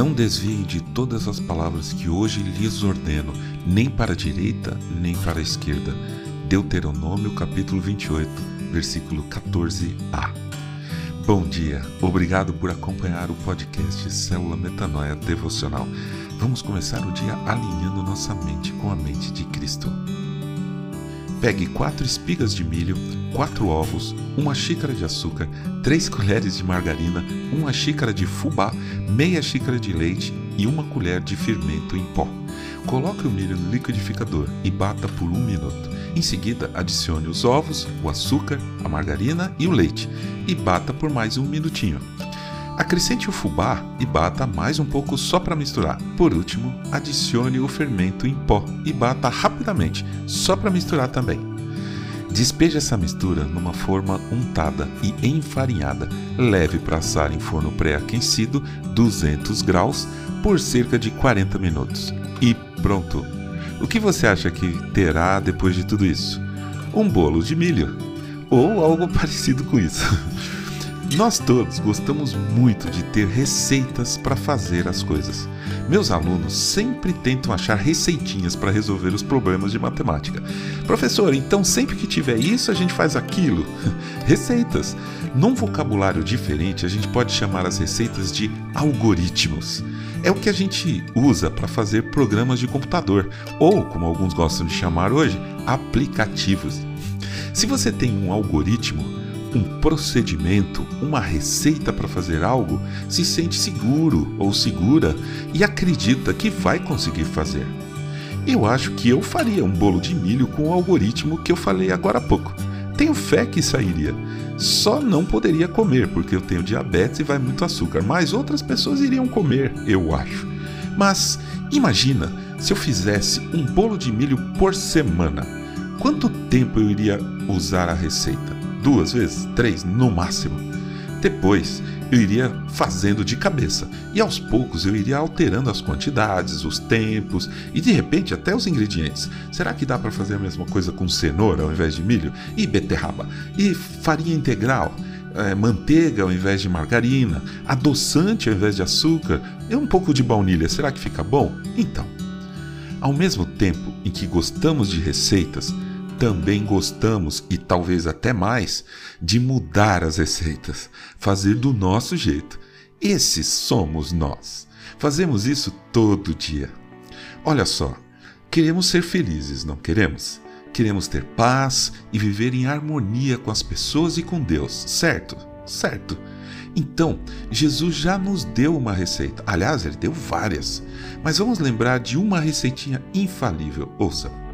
Não desviem de todas as palavras que hoje lhes ordeno, nem para a direita, nem para a esquerda. Deuteronômio capítulo 28, versículo 14a. Bom dia, obrigado por acompanhar o podcast Célula Metanoia Devocional. Vamos começar o dia alinhando nossa mente com a mente de Cristo. Pegue quatro espigas de milho, quatro ovos, uma xícara de açúcar, três colheres de margarina, uma xícara de fubá, meia xícara de leite e uma colher de fermento em pó. Coloque o milho no liquidificador e bata por um minuto. Em seguida, adicione os ovos, o açúcar, a margarina e o leite e bata por mais um minutinho. Acrescente o fubá e bata mais um pouco só para misturar. Por último, adicione o fermento em pó e bata rapidamente, só para misturar também. Despeje essa mistura numa forma untada e enfarinhada. Leve para assar em forno pré-aquecido, 200 graus, por cerca de 40 minutos. E pronto! O que você acha que terá depois de tudo isso? Um bolo de milho ou algo parecido com isso. Nós todos gostamos muito de ter receitas para fazer as coisas. Meus alunos sempre tentam achar receitinhas para resolver os problemas de matemática. Professor, então sempre que tiver isso a gente faz aquilo? receitas. Num vocabulário diferente, a gente pode chamar as receitas de algoritmos. É o que a gente usa para fazer programas de computador, ou, como alguns gostam de chamar hoje, aplicativos. Se você tem um algoritmo, um procedimento, uma receita para fazer algo, se sente seguro ou segura e acredita que vai conseguir fazer. Eu acho que eu faria um bolo de milho com o algoritmo que eu falei agora há pouco. Tenho fé que sairia. Só não poderia comer porque eu tenho diabetes e vai muito açúcar, mas outras pessoas iriam comer, eu acho. Mas imagina se eu fizesse um bolo de milho por semana. Quanto tempo eu iria usar a receita? Duas vezes, três no máximo. Depois eu iria fazendo de cabeça e aos poucos eu iria alterando as quantidades, os tempos e de repente até os ingredientes. Será que dá para fazer a mesma coisa com cenoura ao invés de milho? E beterraba? E farinha integral? É, manteiga ao invés de margarina? Adoçante ao invés de açúcar? E um pouco de baunilha? Será que fica bom? Então, ao mesmo tempo em que gostamos de receitas, também gostamos, e talvez até mais, de mudar as receitas, fazer do nosso jeito. Esses somos nós. Fazemos isso todo dia. Olha só, queremos ser felizes, não queremos? Queremos ter paz e viver em harmonia com as pessoas e com Deus, certo? Certo. Então, Jesus já nos deu uma receita. Aliás, ele deu várias. Mas vamos lembrar de uma receitinha infalível. Ouça.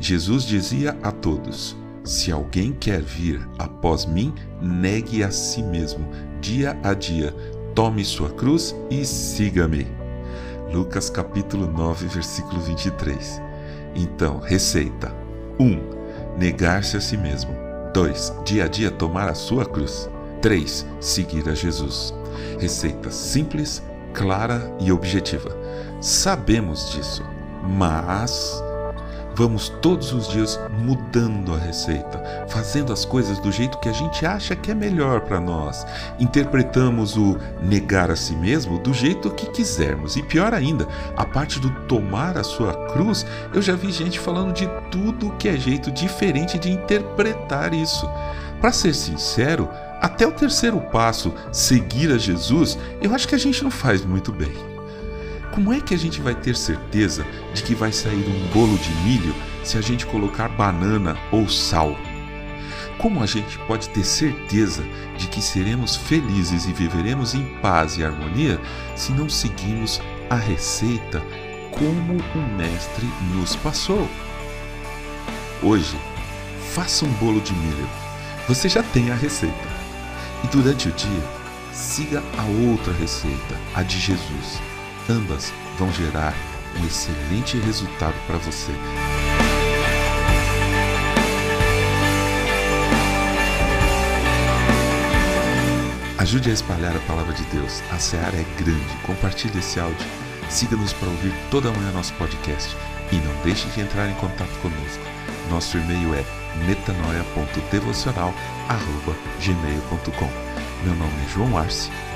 Jesus dizia a todos: Se alguém quer vir após mim, negue a si mesmo, dia a dia, tome sua cruz e siga-me. Lucas capítulo 9, versículo 23. Então, receita: 1. Um, negar-se a si mesmo. 2. Dia a dia tomar a sua cruz. 3. Seguir a Jesus. Receita simples, clara e objetiva. Sabemos disso, mas Vamos todos os dias mudando a receita, fazendo as coisas do jeito que a gente acha que é melhor para nós. Interpretamos o negar a si mesmo do jeito que quisermos. E pior ainda, a parte do tomar a sua cruz, eu já vi gente falando de tudo que é jeito diferente de interpretar isso. Para ser sincero, até o terceiro passo, seguir a Jesus, eu acho que a gente não faz muito bem. Como é que a gente vai ter certeza de que vai sair um bolo de milho se a gente colocar banana ou sal? Como a gente pode ter certeza de que seremos felizes e viveremos em paz e harmonia se não seguirmos a receita como o Mestre nos passou? Hoje, faça um bolo de milho. Você já tem a receita. E durante o dia, siga a outra receita, a de Jesus ambas vão gerar um excelente resultado para você. Ajude a espalhar a palavra de Deus. A seara é grande. Compartilhe esse áudio. Siga-nos para ouvir toda manhã nosso podcast. E não deixe de entrar em contato conosco. Nosso e-mail é metanoia.devocional.gmail.com Meu nome é João Arce